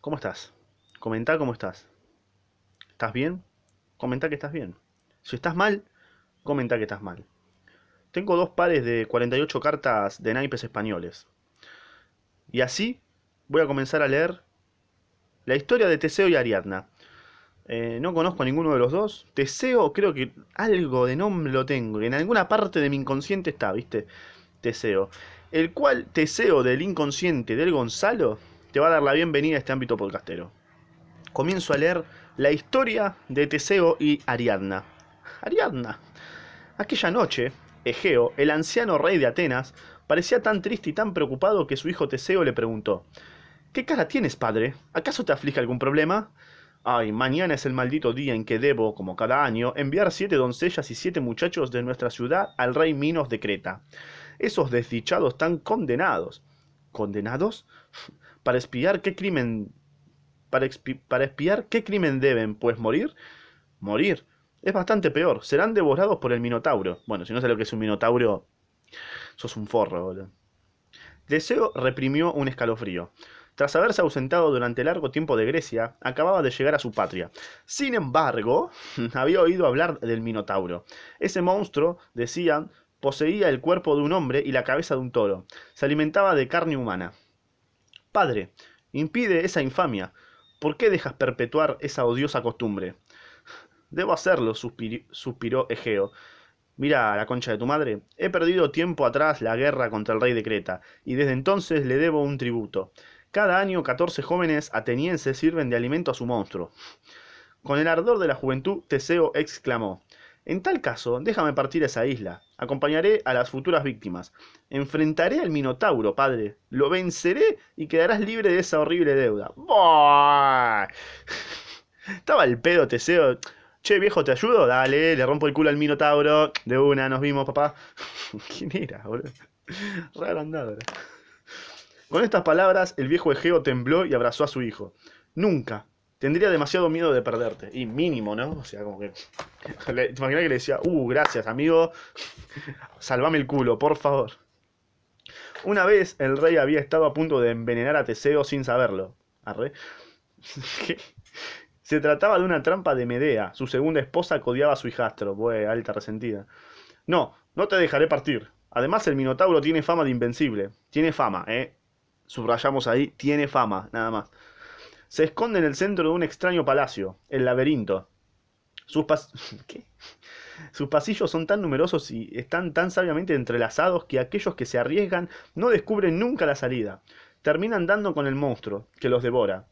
¿Cómo estás? Comentá cómo estás. ¿Estás bien? Comentá que estás bien. Si estás mal, comentá que estás mal. Tengo dos pares de 48 cartas de naipes españoles. Y así voy a comenzar a leer la historia de Teseo y Ariadna. Eh, no conozco a ninguno de los dos. Teseo, creo que algo de nombre lo tengo. En alguna parte de mi inconsciente está, ¿viste? Teseo. El cual Teseo del inconsciente del Gonzalo va a dar la bienvenida a este ámbito podcastero. Comienzo a leer la historia de Teseo y Ariadna. Ariadna. Aquella noche, Egeo, el anciano rey de Atenas, parecía tan triste y tan preocupado que su hijo Teseo le preguntó ¿Qué cara tienes, padre? ¿Acaso te aflige algún problema? Ay, mañana es el maldito día en que debo, como cada año, enviar siete doncellas y siete muchachos de nuestra ciudad al rey Minos de Creta. Esos desdichados están condenados. ¿Condenados? Para espiar qué crimen. Para, para espiar qué crimen deben, pues morir. Morir. Es bastante peor. Serán devorados por el Minotauro. Bueno, si no sé lo que es un Minotauro, sos un forro, boludo. Deseo reprimió un escalofrío. Tras haberse ausentado durante largo tiempo de Grecia, acababa de llegar a su patria. Sin embargo, había oído hablar del Minotauro. Ese monstruo, decían, poseía el cuerpo de un hombre y la cabeza de un toro. Se alimentaba de carne humana. Padre, impide esa infamia. ¿Por qué dejas perpetuar esa odiosa costumbre? Debo hacerlo, suspiró Egeo. Mira, la concha de tu madre, he perdido tiempo atrás la guerra contra el rey de Creta, y desde entonces le debo un tributo. Cada año 14 jóvenes atenienses sirven de alimento a su monstruo. Con el ardor de la juventud, Teseo exclamó, En tal caso, déjame partir a esa isla. Acompañaré a las futuras víctimas. Enfrentaré al Minotauro, padre. Lo venceré y quedarás libre de esa horrible deuda. Estaba el pedo, Teseo. Che, viejo, ¿te ayudo? Dale, le rompo el culo al Minotauro. De una, nos vimos, papá. ¿Quién era, boludo? Raro andado. Con estas palabras, el viejo Egeo tembló y abrazó a su hijo. Nunca. Tendría demasiado miedo de perderte. Y mínimo, ¿no? O sea, como que. ¿Te imaginas que le decía, uh, gracias, amigo? Salvame el culo, por favor. Una vez el rey había estado a punto de envenenar a Teseo sin saberlo. Arre. Se trataba de una trampa de Medea. Su segunda esposa codiaba a su hijastro. Bueh, alta resentida. No, no te dejaré partir. Además, el Minotauro tiene fama de invencible. Tiene fama, ¿eh? subrayamos ahí, tiene fama, nada más. Se esconde en el centro de un extraño palacio, el laberinto. Sus, pasillos son tan numerosos y están tan sabiamente entrelazados que aquellos que se arriesgan no descubren nunca la salida. Terminan dando con el monstruo, que los devora.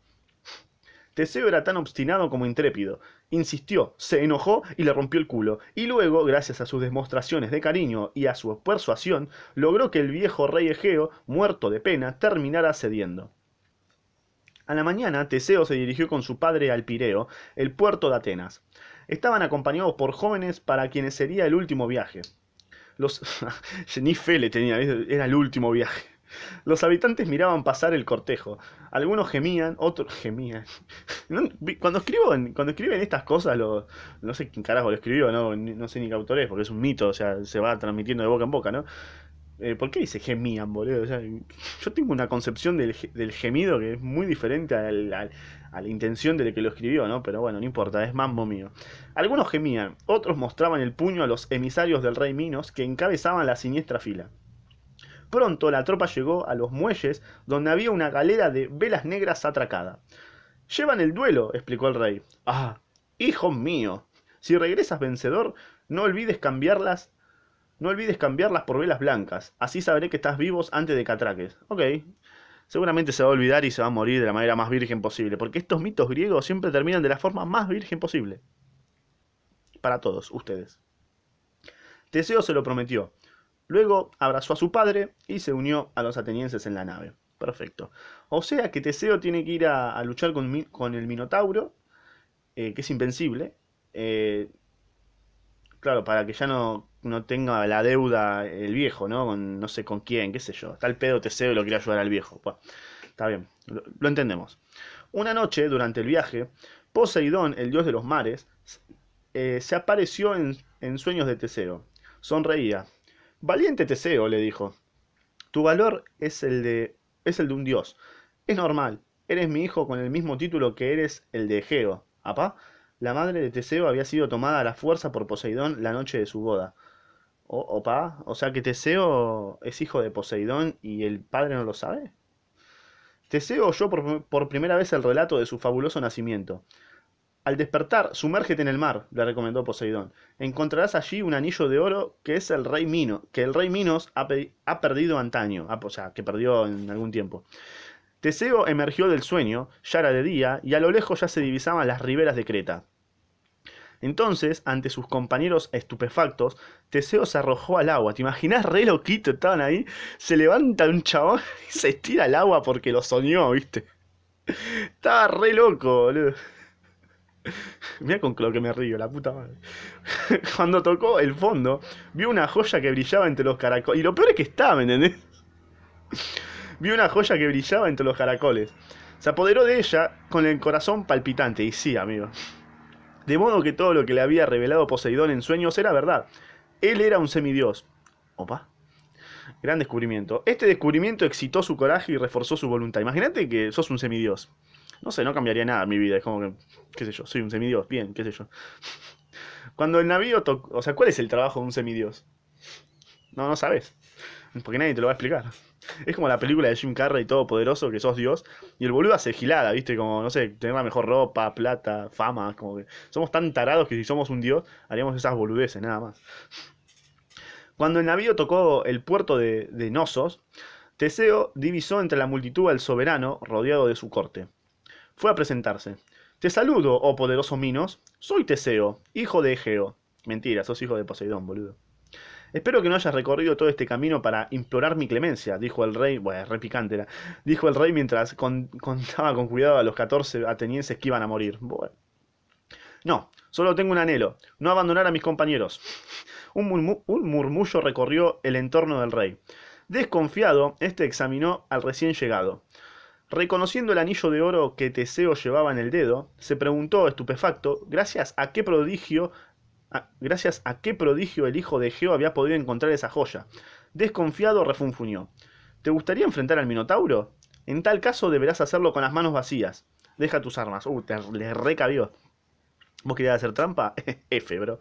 Teseo era tan obstinado como intrépido. Insistió, se enojó y le rompió el culo, y luego, gracias a sus demostraciones de cariño y a su persuasión, logró que el viejo rey Egeo, muerto de pena, terminara cediendo. A la mañana, Teseo se dirigió con su padre al Pireo, el puerto de Atenas. Estaban acompañados por jóvenes para quienes sería el último viaje. Los... Ni fe le tenía, era el último viaje. Los habitantes miraban pasar el cortejo. Algunos gemían, otros gemían. Cuando escribo, cuando escriben estas cosas, no sé quién carajo lo escribió, no, no sé ni qué autor es, porque es un mito, o sea, se va transmitiendo de boca en boca, ¿no? Eh, ¿Por qué dice gemían, boludo? yo tengo una concepción del, gemido que es muy diferente a la intención de que lo escribió, ¿no? Pero bueno, no importa, es mambo mío. Algunos gemían, otros mostraban el puño a los emisarios del rey Minos que encabezaban la siniestra fila. Pronto la tropa llegó a los muelles donde había una galera de velas negras atracada. Llevan el duelo, explicó el rey. Ah, hijo mío, si regresas vencedor, no olvides cambiarlas, no olvides cambiarlas por velas blancas, así sabré que estás vivos antes de que atraques. Ok. Seguramente se va a olvidar y se va a morir de la manera más virgen posible, porque estos mitos griegos siempre terminan de la forma más virgen posible. Para todos ustedes. Teseo se lo prometió, Luego abrazó a su padre y se unió a los atenienses en la nave. Perfecto. O sea que Teseo tiene que ir a, luchar con, el Minotauro, eh, que es invencible. Eh, claro, para que ya no, no, tenga la deuda el viejo, ¿no? Con, no sé con quién, qué sé yo. Está el pedo Teseo y lo quiere ayudar al viejo. está bien, lo, entendemos. Una noche, durante el viaje, Poseidón, el dios de los mares, eh, se apareció en, en sueños de Teseo. Sonreía, Valiente Teseo, le dijo. Tu valor es el de. es el de un dios. Es normal. eres mi hijo con el mismo título que eres el de Egeo. ¿Apá? La madre de Teseo había sido tomada a la fuerza por Poseidón la noche de su boda. O, opa, o sea que Teseo es hijo de Poseidón y el padre no lo sabe. Teseo oyó por, por primera vez el relato de su fabuloso nacimiento. Al despertar, sumérgete en el mar, le recomendó Poseidón. Encontrarás allí un anillo de oro que es el rey Minos, que el rey Minos ha, ha perdido antaño, ah, o sea, que perdió en algún tiempo. Teseo emergió del sueño, ya era de día, y a lo lejos ya se divisaban las riberas de Creta. Entonces, ante sus compañeros estupefactos, Teseo se arrojó al agua. ¿Te imaginas? Re loquito, estaban ahí. Se levanta un chabón y se estira al agua porque lo soñó, ¿viste? Estaba re loco, boludo. Mira con lo que me río, la puta madre. Cuando tocó el fondo, vio una joya que brillaba entre los caracoles. Y lo peor es que estaba, ¿me entendés? Vio una joya que brillaba entre los caracoles. Se apoderó de ella con el corazón palpitante. Y sí, amigo. De modo que todo lo que le había revelado Poseidón en sueños era verdad. Él era un semidios. Opa. Gran descubrimiento. Este descubrimiento excitó su coraje y reforzó su voluntad. Imagínate que sos un semidios. No sé, no cambiaría nada en mi vida. Es como que, qué sé yo, soy un semidios. Bien, qué sé yo. Cuando el navío tocó... O sea, ¿cuál es el trabajo de un semidios? No, no sabes. Porque nadie te lo va a explicar. Es como la película de Jim Carrey Todopoderoso, que sos Dios, y el boludo hace gilada, ¿viste? Como, no sé, tener la mejor ropa, plata, fama, como que somos tan tarados que si somos un Dios, haríamos esas boludeces, nada más. Cuando el navío tocó el puerto de, de Nosos, Teseo divisó entre la multitud al soberano rodeado de su corte. Fue a presentarse. Te saludo, oh poderoso Minos. Soy Teseo, hijo de Egeo. Mentira, sos hijo de Poseidón, boludo. Espero que no hayas recorrido todo este camino para implorar mi clemencia, dijo el rey, bueno, re picante dijo el rey mientras con- contaba con cuidado a los 14 atenienses que iban a morir. Bueno. No, solo tengo un anhelo, no abandonar a mis compañeros. Un, un murmullo recorrió el entorno del rey. Desconfiado, este examinó al recién llegado. Reconociendo el anillo de oro que Teseo llevaba en el dedo, se preguntó estupefacto, gracias a qué prodigio a- gracias a qué prodigio el hijo de Geo había podido encontrar esa joya. Desconfiado, refunfuñó. ¿Te gustaría enfrentar al Minotauro? En tal caso deberás hacerlo con las manos vacías. Deja tus armas. Uh, te le recabió. ¿Vos querías hacer trampa? F, bro.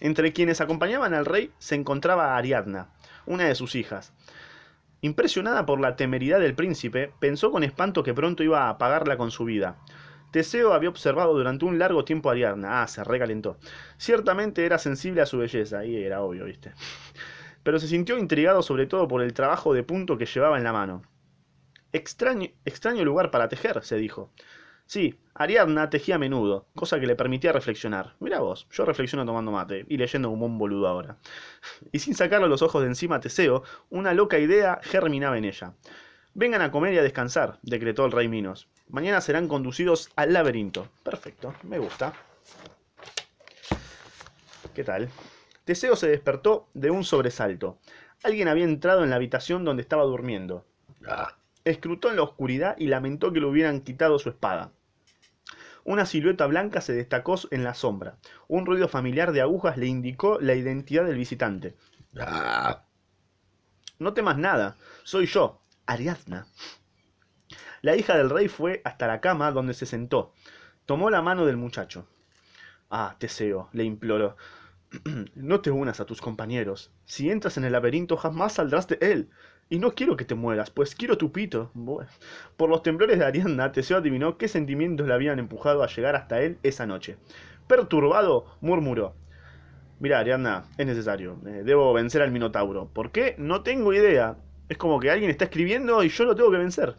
Entre quienes acompañaban al rey se encontraba Ariadna, una de sus hijas. Impresionada por la temeridad del príncipe, pensó con espanto que pronto iba a pagarla con su vida. Teseo había observado durante un largo tiempo a Ariadna. Ah, se recalentó. Ciertamente era sensible a su belleza, y era obvio, ¿viste? Pero se sintió intrigado sobre todo por el trabajo de punto que llevaba en la mano. Extraño, lugar para tejer, se dijo. Sí, Ariadna tejía menudo, cosa que le permitía reflexionar. Mira vos, yo reflexiono tomando mate y leyendo como un boludo ahora. Y sin sacarle los ojos de encima a Teseo, una loca idea germinaba en ella. Vengan a comer y a descansar, decretó el rey Minos. Mañana serán conducidos al laberinto. Perfecto, me gusta. ¿Qué tal? Teseo se despertó de un sobresalto. Alguien había entrado en la habitación donde estaba durmiendo. Escrutó en la oscuridad y lamentó que le hubieran quitado su espada. Una silueta blanca se destacó en la sombra. Un ruido familiar de agujas le indicó la identidad del visitante. No temas nada, soy yo, Ariadna. La hija del rey fue hasta la cama donde se sentó. Tomó la mano del muchacho. Ah, Teseo, le imploró. No te unas a tus compañeros. Si entras en el laberinto jamás saldrás de él. Y no quiero que te mueras, pues quiero tu pito. Por los temblores de Ariadna, Teseo adivinó qué sentimientos le habían empujado a llegar hasta él esa noche. Perturbado, murmuró. Mira, Ariadna, es necesario. Eh, debo vencer al Minotauro. ¿Por qué? No tengo idea. Es como que alguien está escribiendo y yo lo tengo que vencer.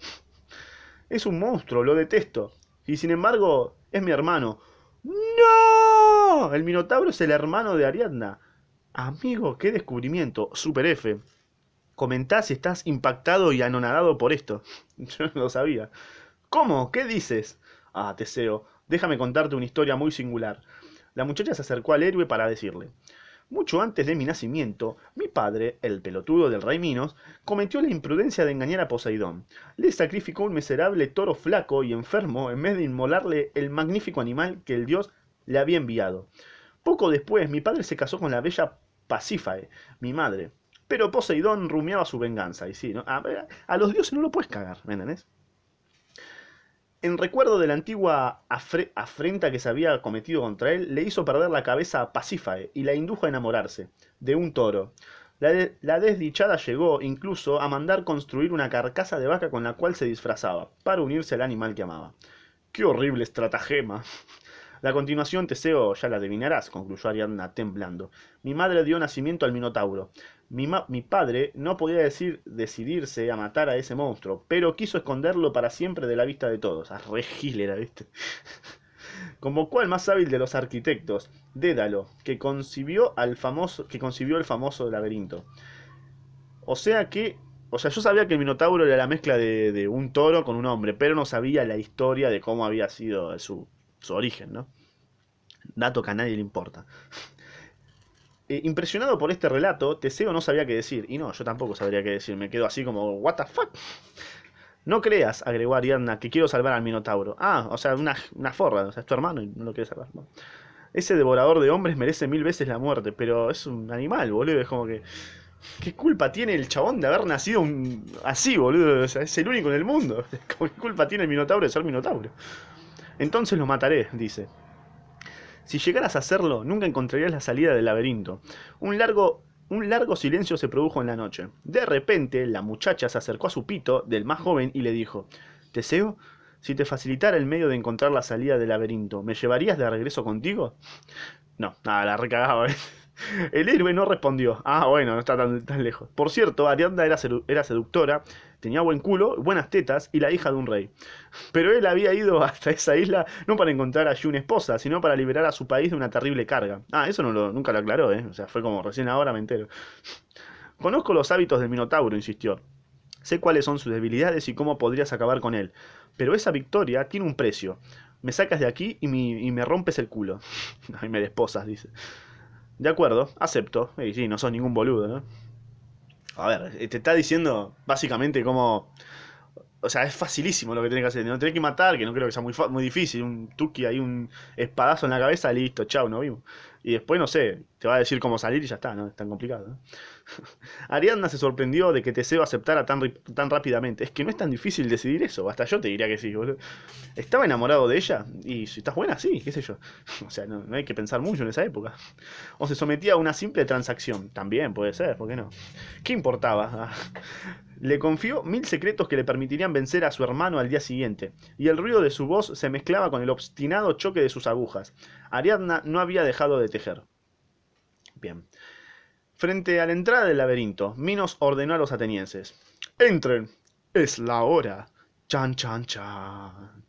Es un monstruo, lo detesto. Y sin embargo, es mi hermano. ¡No! El Minotauro es el hermano de Ariadna. Amigo, qué descubrimiento. Super F. Comentá si estás impactado y anonadado por esto. Yo no lo sabía. ¿Cómo? ¿Qué dices? Ah, Teseo, déjame contarte una historia muy singular. La muchacha se acercó al héroe para decirle. Mucho antes de mi nacimiento, mi padre, el pelotudo del rey Minos, cometió la imprudencia de engañar a Poseidón. Le sacrificó un miserable toro flaco y enfermo en vez de inmolarle el magnífico animal que el dios le había enviado. Poco después, mi padre se casó con la bella Pasífae, mi madre. Pero Poseidón rumiaba su venganza, y sí, ¿no? a, a los dioses no lo puedes cagar, ¿me entendés? En recuerdo de la antigua afre- afrenta que se había cometido contra él, le hizo perder la cabeza a Pasífae y la indujo a enamorarse de un toro. La, la desdichada llegó incluso a mandar construir una carcasa de vaca con la cual se disfrazaba, para unirse al animal que amaba. ¡Qué horrible estratagema! La continuación, Teseo, ya la adivinarás, concluyó Ariadna temblando. Mi madre dio nacimiento al Minotauro. Mi, mi padre no podía decir decidirse a matar a ese monstruo, pero quiso esconderlo para siempre de la vista de todos. Ah, re gil era, ¿viste? Convocó al más hábil de los arquitectos, Dédalo, que concibió, al famoso, que concibió el famoso laberinto. O sea que... O sea, yo sabía que el Minotauro era la mezcla de, de un toro con un hombre, pero no sabía la historia de cómo había sido su, su origen, ¿no? Dato que a nadie le importa. Eh, impresionado por este relato, Teseo no sabía qué decir. Y no, yo tampoco sabría qué decir. Me quedo así como, ¿What the fuck? No creas, agregó Ariadna, que quiero salvar al Minotauro. Ah, o sea, una, una forra, o sea, es tu hermano y no lo quieres salvar. Ese devorador de hombres merece mil veces la muerte, pero es un animal, boludo. Es como que. ¿Qué culpa tiene el chabón de haber nacido un... así, boludo? O sea, es el único en el mundo. ¿Qué culpa tiene el Minotauro de ser Minotauro? Entonces lo mataré, dice. Si llegaras a hacerlo, nunca encontrarías la salida del laberinto. Un largo, un largo silencio se produjo en la noche. De repente, la muchacha se acercó a su pito del más joven y le dijo: Teseo, si te facilitara el medio de encontrar la salida del laberinto, ¿me llevarías de regreso contigo? No, nada, la recagaba, ¿eh? El héroe no respondió. Ah, bueno, no está tan, tan lejos. Por cierto, Ariadna era, era seductora, tenía buen culo, buenas tetas y la hija de un rey. Pero él había ido hasta esa isla no para encontrar allí una esposa, sino para liberar a su país de una terrible carga. Ah, eso no lo, nunca lo aclaró, ¿eh? O sea, fue como recién ahora me entero. Conozco los hábitos del Minotauro, insistió. Sé cuáles son sus debilidades y cómo podrías acabar con él. Pero esa victoria tiene un precio. Me sacas de aquí y, y me rompes el culo. Ay, me desposas, dice. De acuerdo, acepto. Y sí, no sos ningún boludo, ¿no? A ver, te está diciendo básicamente cómo... O sea, es facilísimo lo que tenés que hacer. No tenés que matar, que no creo que sea muy, muy difícil. Un tuki ahí, un espadazo en la cabeza, listo, chau, nos vimos. Y después, no sé, te va a decir cómo salir y ya está, no es tan complicado. ¿no? Ariadna se sorprendió de que Teseo aceptara tan, tan rápidamente. Es que no es tan difícil decidir eso. Hasta yo te diría que sí. Estaba enamorado de ella. Y si estás buena, sí, qué sé yo. O sea, no, no hay que pensar mucho en esa época. O se sometía a una simple transacción. También puede ser, ¿por qué no? ¿Qué importaba? Le confió mil secretos que le permitirían vencer a su hermano al día siguiente, y el ruido de su voz se mezclaba con el obstinado choque de sus agujas. Ariadna no había dejado de tejer. Bien. Frente a la entrada del laberinto, Minos ordenó a los atenienses: ¡Entren! ¡Es la hora! ¡Chan, chan, chan!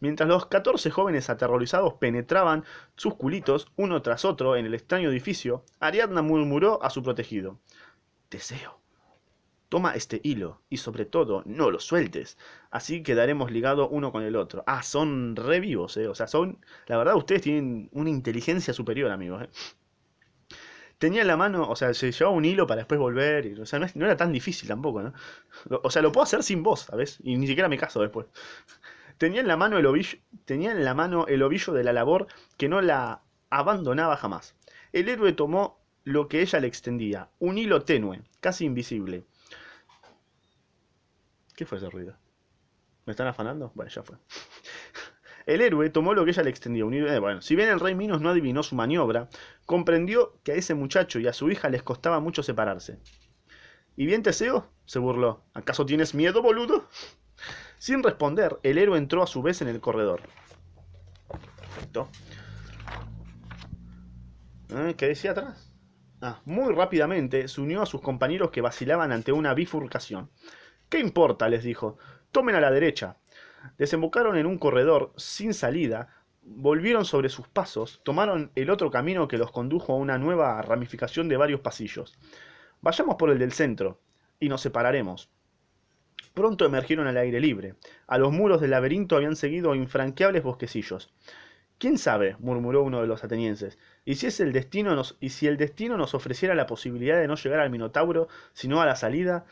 Mientras los catorce jóvenes aterrorizados penetraban sus culitos uno tras otro en el extraño edificio, Ariadna murmuró a su protegido: Teseo, toma este hilo y sobre todo no lo sueltes, así quedaremos ligados uno con el otro. Ah, son re vivos, eh. O sea, son. La verdad, ustedes tienen una inteligencia superior, amigos, eh. Tenía en la mano, o sea, se llevaba un hilo para después volver, y, o sea, no, no era tan difícil tampoco, ¿no? O sea, lo puedo hacer sin voz, ¿sabes? Y ni siquiera me caso después. Tenía en la mano el ovillo, tenía en la mano el ovillo de la labor que no la abandonaba jamás. El héroe tomó lo que ella le extendía, un hilo tenue, casi invisible. ¿Qué fue ese ruido? ¿Me están afanando? Bueno, ya fue. El héroe tomó lo que ella le hilo, eh, bueno, si bien el rey Minos no adivinó su maniobra, comprendió que a ese muchacho y a su hija les costaba mucho separarse. ¿Y bien Teseo? se burló. ¿Acaso tienes miedo, boludo? Sin responder, el héroe entró a su vez en el corredor. Perfecto. ¿Eh? ¿Qué decía atrás? Ah, muy rápidamente se unió a sus compañeros que vacilaban ante una bifurcación. ¿Qué importa? les dijo. Tomen a la derecha. Desembocaron en un corredor sin salida, volvieron sobre sus pasos, tomaron el otro camino que los condujo a una nueva ramificación de varios pasillos. Vayamos por el del centro, y nos separaremos. Pronto emergieron al aire libre. A los muros del laberinto habían seguido infranqueables bosquecillos. ¿Quién sabe? murmuró uno de los atenienses. ¿Y si, es el destino nos, ¿Y si el destino nos ofreciera la posibilidad de no llegar al Minotauro, sino a la salida?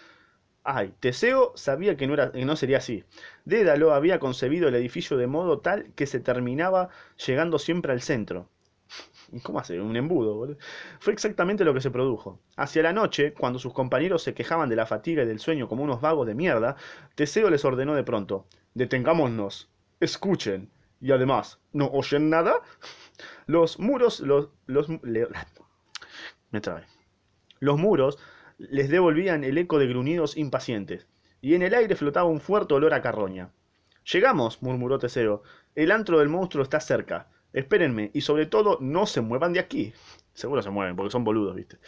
Ay, Teseo sabía que no, era, que no sería así. Dédalo había concebido el edificio de modo tal que se terminaba llegando siempre al centro. ¿Cómo hace? Un embudo, boludo. Fue exactamente lo que se produjo. Hacia la noche, cuando sus compañeros se quejaban de la fatiga y del sueño como unos vagos de mierda, Teseo les ordenó de pronto: Detengámonos. escuchen. Y además, ¿no oyen nada? Los muros, los... los me trae. Los muros les devolvían el eco de gruñidos impacientes, y en el aire flotaba un fuerte olor a carroña. Llegamos, murmuró Teseo. El antro del monstruo está cerca. Espérenme, y sobre todo, no se muevan de aquí. Seguro se mueven, porque son boludos, ¿viste?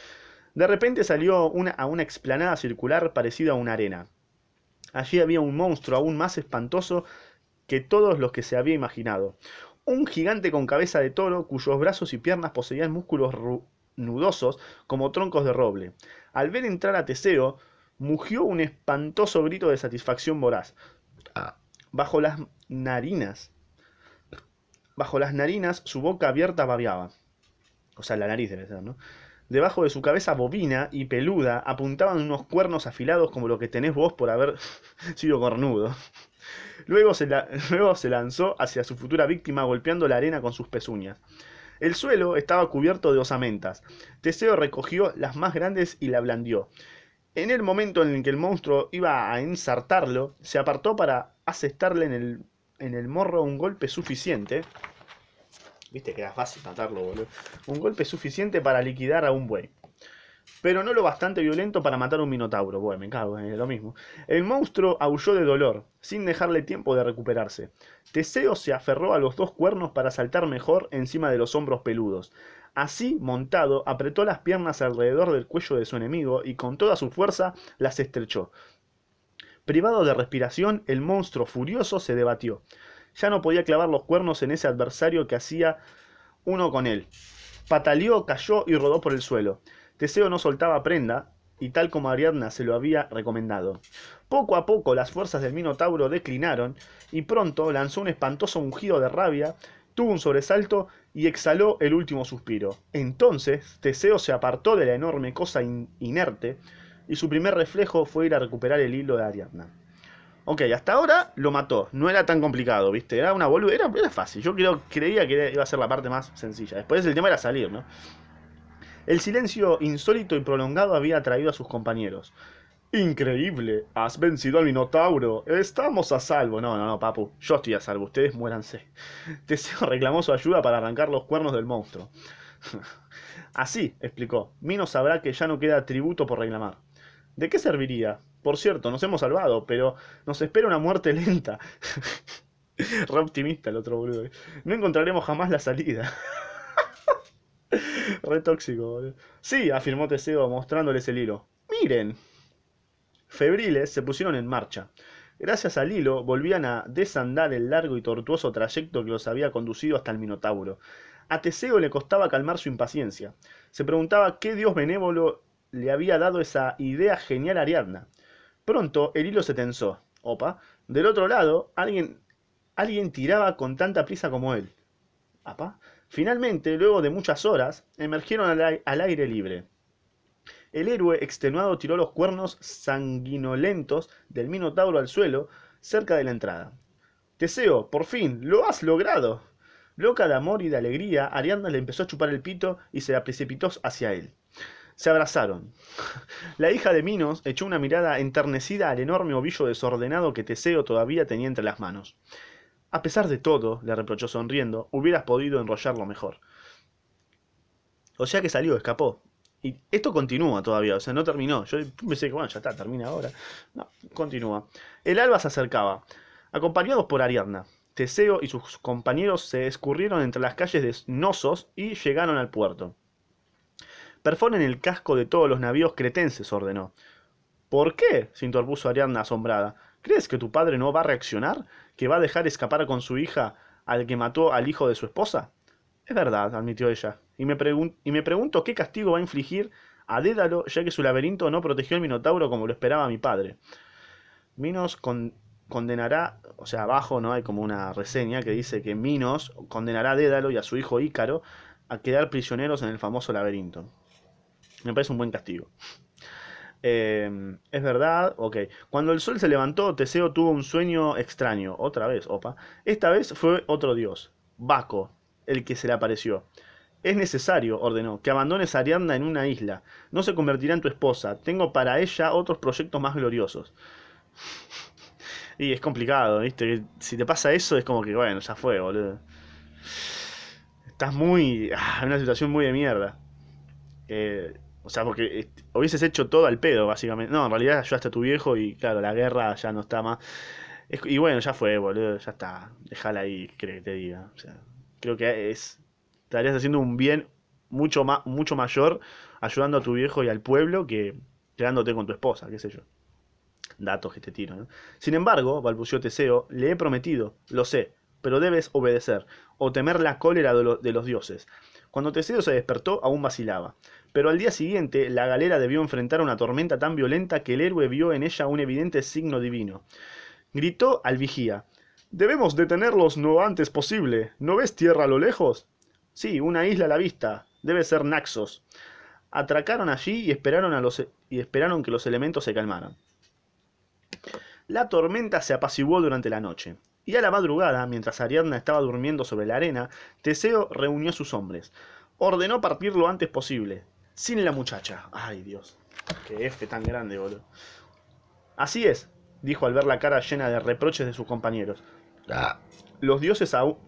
De repente salió a una explanada circular parecida a una arena. Allí había un monstruo aún más espantoso que todos los que se había imaginado. Un gigante con cabeza de toro cuyos brazos y piernas poseían músculos nudosos como troncos de roble. Al ver entrar a Teseo, mugió un espantoso grito de satisfacción voraz. Bajo las narinas, bajo las narinas, su boca abierta babeaba. O sea, la nariz debe ser, ¿no? Debajo de su cabeza bovina y peluda apuntaban unos cuernos afilados como lo que tenés vos por haber sido cornudo. Luego se, luego se lanzó hacia su futura víctima golpeando la arena con sus pezuñas. El suelo estaba cubierto de osamentas. Teseo recogió las más grandes y la blandió. En el momento en el que el monstruo iba a ensartarlo, se apartó para asestarle en el, en el morro un golpe suficiente Viste que era fácil matarlo, boludo. Un golpe suficiente para liquidar a un buey. Pero no lo bastante violento para matar a un minotauro. Bueno, me cago, es lo mismo. El monstruo aulló de dolor, sin dejarle tiempo de recuperarse. Teseo se aferró a los dos cuernos para saltar mejor encima de los hombros peludos. Así, montado, apretó las piernas alrededor del cuello de su enemigo y con toda su fuerza las estrechó. Privado de respiración, el monstruo furioso se debatió ya no podía clavar los cuernos en ese adversario que hacía uno con él. Pataleó, cayó y rodó por el suelo. Teseo no soltaba prenda, y tal como Ariadna se lo había recomendado. Poco a poco las fuerzas del Minotauro declinaron, y pronto lanzó un espantoso ungido de rabia, tuvo un sobresalto y exhaló el último suspiro. Entonces Teseo se apartó de la enorme cosa inerte, y su primer reflejo fue ir a recuperar el hilo de Ariadna. Ok, hasta ahora lo mató. No era tan complicado, ¿viste? Era una boluda. Era, era, fácil. Yo creo, creía que iba a ser la parte más sencilla. Después el tema era salir, ¿no? El silencio insólito y prolongado había atraído a sus compañeros. Increíble. Has vencido al Minotauro. Estamos a salvo. No, no, no, papu. Yo estoy a salvo. Ustedes muéranse. Teseo reclamó su ayuda para arrancar los cuernos del monstruo. Así, explicó. Minos sabrá que ya no queda tributo por reclamar. ¿De qué serviría? Por cierto, nos hemos salvado, pero nos espera una muerte lenta. Re optimista el otro boludo. No encontraremos jamás la salida. Re tóxico, boludo. Sí, afirmó Teseo mostrándoles el hilo. Miren. Febriles se pusieron en marcha. Gracias al hilo volvían a desandar el largo y tortuoso trayecto que los había conducido hasta el Minotauro. A Teseo le costaba calmar su impaciencia. Se preguntaba qué dios benévolo le había dado esa idea genial a Ariadna. Pronto el hilo se tensó. Opa. Del otro lado, alguien, alguien tiraba con tanta prisa como él. Apa. Finalmente, luego de muchas horas, emergieron al, aire libre. El héroe extenuado tiró los cuernos sanguinolentos del Minotauro al suelo, cerca de la entrada. Teseo, por fin, lo has logrado. Loca de amor y de alegría, Ariadna le empezó a chupar el pito y se la precipitó hacia él. Se abrazaron. La hija de Minos echó una mirada enternecida al enorme ovillo desordenado que Teseo todavía tenía entre las manos. A pesar de todo, le reprochó sonriendo, hubieras podido enrollarlo mejor. O sea que salió, escapó. Y esto continúa todavía, o sea, no terminó. Yo pensé que, bueno, ya está, termina ahora. No, continúa. El alba se acercaba, acompañados por Ariadna. Teseo y sus compañeros se escurrieron entre las calles de Nosos y llegaron al puerto. Perforen el casco de todos los navíos cretenses, ordenó. ¿Por qué? se interpuso Ariadna asombrada. ¿Crees que tu padre no va a reaccionar? ¿Que va a dejar escapar con su hija al que mató al hijo de su esposa? Es verdad, admitió ella, y me, y me pregunto qué castigo va a infligir a Dédalo, ya que su laberinto no protegió al Minotauro como lo esperaba mi padre. Minos condenará, o sea, abajo no hay como una reseña que dice que Minos condenará a Dédalo y a su hijo Ícaro a quedar prisioneros en el famoso laberinto. Me parece un buen castigo. Em, es verdad, ok. Cuando el sol se levantó, Teseo tuvo un sueño extraño. Otra vez, opa. Esta vez fue otro dios, Baco, el que se le apareció. Es necesario, ordenó, que abandones a Ariadna en una isla. No se convertirá en tu esposa. Tengo para ella otros proyectos más gloriosos. Y es complicado, ¿viste? Si te pasa eso es como que, bueno, ya fue, boludo. Estás muy... Ah, en una situación muy de mierda. Eh, o sea, porque eh, hubieses hecho todo al pedo, básicamente. No, en realidad ayudaste a tu viejo y claro, la guerra ya no está más. Y bueno, ya fue, boludo, ya está. Déjala ahí, creo que te diga. O sea, creo que es... Estarías haciendo un bien mucho, mucho mayor ayudando a tu viejo y al pueblo que quedándote con tu esposa, qué sé yo. Datos que te tiro. Sin embargo, balbuceó Teseo, le he prometido, lo sé, pero debes obedecer, o temer la cólera de, de los dioses. Cuando Teseo se despertó, aún vacilaba. Pero al día siguiente, la galera debió enfrentar una tormenta tan violenta que el héroe vio en ella un evidente signo divino. Gritó al vigía. Debemos detenerlos lo antes posible. ¿No ves tierra a lo lejos? Sí, una isla a la vista. Debe ser Naxos. Atracaron allí y esperaron, a los, y esperaron que los elementos se calmaran. La tormenta se apaciguó durante la noche, y a la madrugada, mientras Ariadna estaba durmiendo sobre la arena, Teseo reunió a sus hombres. Ordenó partir lo antes posible, sin la muchacha. Ay, Dios. Qué F tan grande, boludo. Así es, dijo al ver la cara llena de reproches de sus compañeros. Los dioses aún,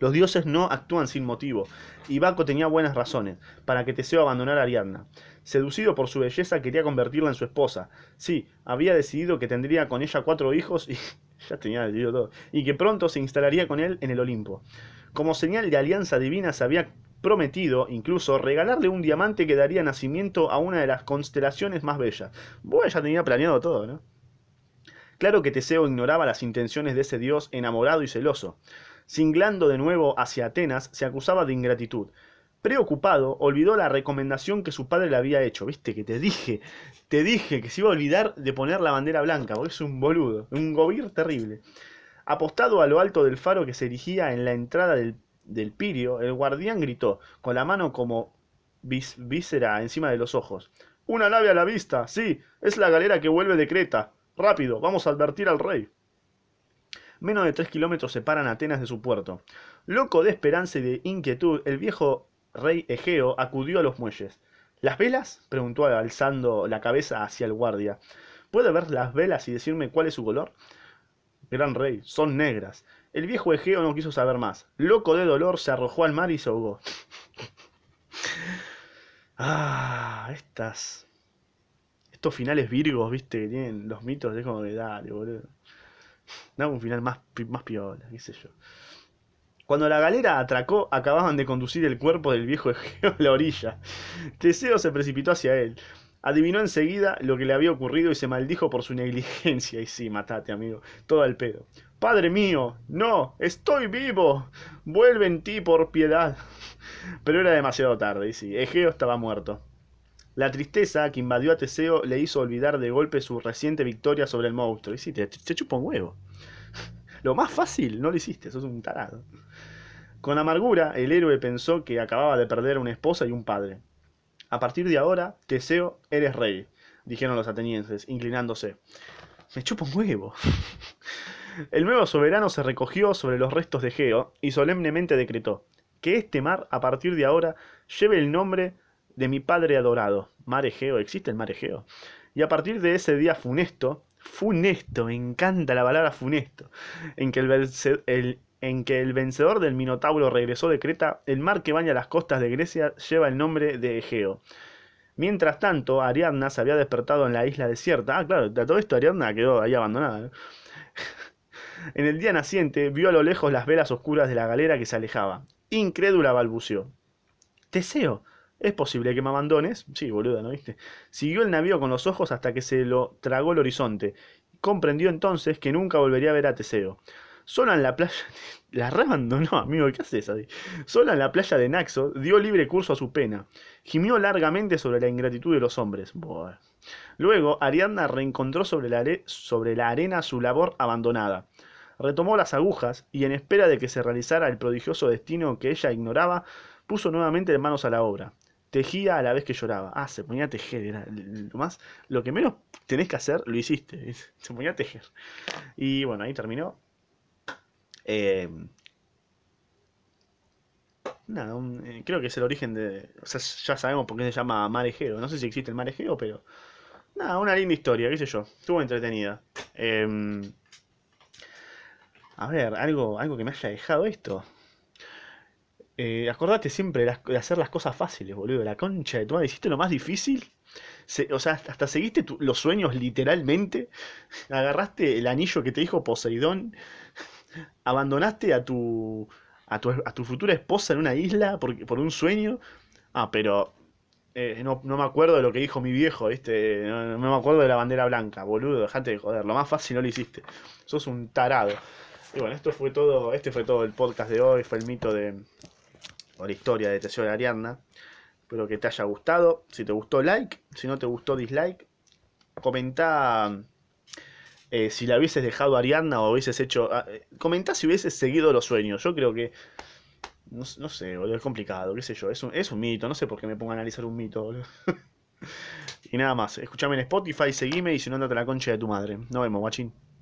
los dioses no actúan sin motivo, y Baco tenía buenas razones para que Teseo abandonara a Ariadna. Seducido por su belleza, quería convertirla en su esposa. Sí, había decidido que tendría con ella cuatro hijos y ya tenía todo, y que pronto se instalaría con él en el Olimpo. Como señal de alianza divina se había prometido, incluso, regalarle un diamante que daría nacimiento a una de las constelaciones más bellas. Bueno, ya tenía planeado todo, ¿no? Claro que Teseo ignoraba las intenciones de ese dios enamorado y celoso. Singlando de nuevo hacia Atenas, se acusaba de ingratitud. Preocupado, olvidó la recomendación que su padre le había hecho. Viste que te dije, te dije que se iba a olvidar de poner la bandera blanca, porque es un boludo, un gobir terrible. Apostado a lo alto del faro que se erigía en la entrada del, del Pirio, el guardián gritó, con la mano como vis- víscera encima de los ojos. Una nave a la vista, sí, es la galera que vuelve de Creta. Rápido, vamos a advertir al rey. Menos de tres kilómetros separan Atenas de su puerto. Loco de esperanza y de inquietud, el viejo rey Egeo acudió a los muelles. ¿Las velas? preguntó alzando la cabeza hacia el guardia. ¿Puede ver las velas y decirme cuál es su color? Gran rey, son negras. El viejo Egeo no quiso saber más. Loco de dolor, se arrojó al mar y se ahogó. Ah, estas. Estos finales virgos, viste, que tienen los mitos, es como que dale, boludo. Dame un final más, más piola, qué sé yo. Cuando la galera atracó, acababan de conducir el cuerpo del viejo Egeo a la orilla. Teseo se precipitó hacia él. Adivinó enseguida lo que le había ocurrido y se maldijo por su negligencia. Y sí, matate, amigo. Todo al pedo. Padre mío, no, estoy vivo. Vuelve en ti por piedad. Pero era demasiado tarde, y sí, Egeo estaba muerto. La tristeza que invadió a Teseo le hizo olvidar de golpe su reciente victoria sobre el monstruo. Y sí, te, te un huevo. Lo más fácil, no lo hiciste, sos un tarado. Con amargura, el héroe pensó que acababa de perder una esposa y un padre. A partir de ahora, Teseo, eres rey, dijeron los atenienses, inclinándose. Me chupa un huevo. El nuevo soberano se recogió sobre los restos de Egeo y solemnemente decretó que este mar, a partir de ahora, lleve el nombre de mi padre adorado. Mar Egeo, ¿existe el mar Egeo? Y a partir de ese día funesto, funesto, me encanta la palabra funesto, en que el, vencedor del Minotauro regresó de Creta, el mar que baña las costas de Grecia lleva el nombre de Egeo. Mientras tanto, Ariadna se había despertado en la isla desierta. Ah, claro, de todo esto Ariadna quedó ahí abandonada. En el día naciente vio a lo lejos las velas oscuras de la galera que se alejaba. Incrédula balbuceó. Teseo, ¿es posible que me abandones? Sí, boluda, ¿no viste? Siguió el navío con los ojos hasta que se lo tragó el horizonte. Comprendió entonces que nunca volvería a ver a Teseo. Sola en la playa... La reabandonó, amigo, ¿qué haces ahí? Sola en la playa de Naxo, dio libre curso a su pena. Gimió largamente sobre la ingratitud de los hombres. Luego, Ariadna reencontró sobre la, sobre la arena su labor abandonada. Retomó las agujas y, en espera de que se realizara el prodigioso destino que ella ignoraba, puso nuevamente manos a la obra. Tejía a la vez que lloraba. Ah, se ponía a tejer. Era lo más. Lo que menos tenés que hacer, lo hiciste. Se ponía a tejer. Y bueno, ahí terminó. Eh, nada, un- eh, creo que es el origen de. O sea, ya sabemos por qué se llama Mar Egeo. No sé si existe el Mar Egeo, pero. Nada, una linda historia, qué sé yo. Estuvo entretenida. Em, A ver, algo, algo que me haya dejado esto. Eh, acordate siempre de, hacer las cosas fáciles, boludo. La concha de tu madre. Hiciste lo más difícil. O sea, hasta seguiste los sueños literalmente. Agarraste el anillo que te dijo Poseidón. Abandonaste a tu, a tu, a tu futura esposa en una isla por, por un sueño. Ah, pero eh, no, no me acuerdo de lo que dijo mi viejo, ¿viste? No, no me acuerdo de la bandera blanca, boludo. Dejate de joder. Lo más fácil no lo hiciste. Sos un tarado. Y bueno, esto fue todo. Este fue todo el podcast de hoy. Fue el mito de. O la historia de Teseo de Ariadna. Espero que te haya gustado. Si te gustó, like. Si no te gustó, dislike. Comenta eh, si la hubieses dejado a Ariadna o hubieses hecho. ah, eh, comentá si hubieses seguido los sueños. Yo creo que. No, sé, boludo, es complicado, qué sé yo. Es un, es un mito, no sé por qué me pongo a analizar un mito, boludo. Y nada más, escúchame en Spotify, seguime y si no, andate a la concha de tu madre. Nos vemos, guachín.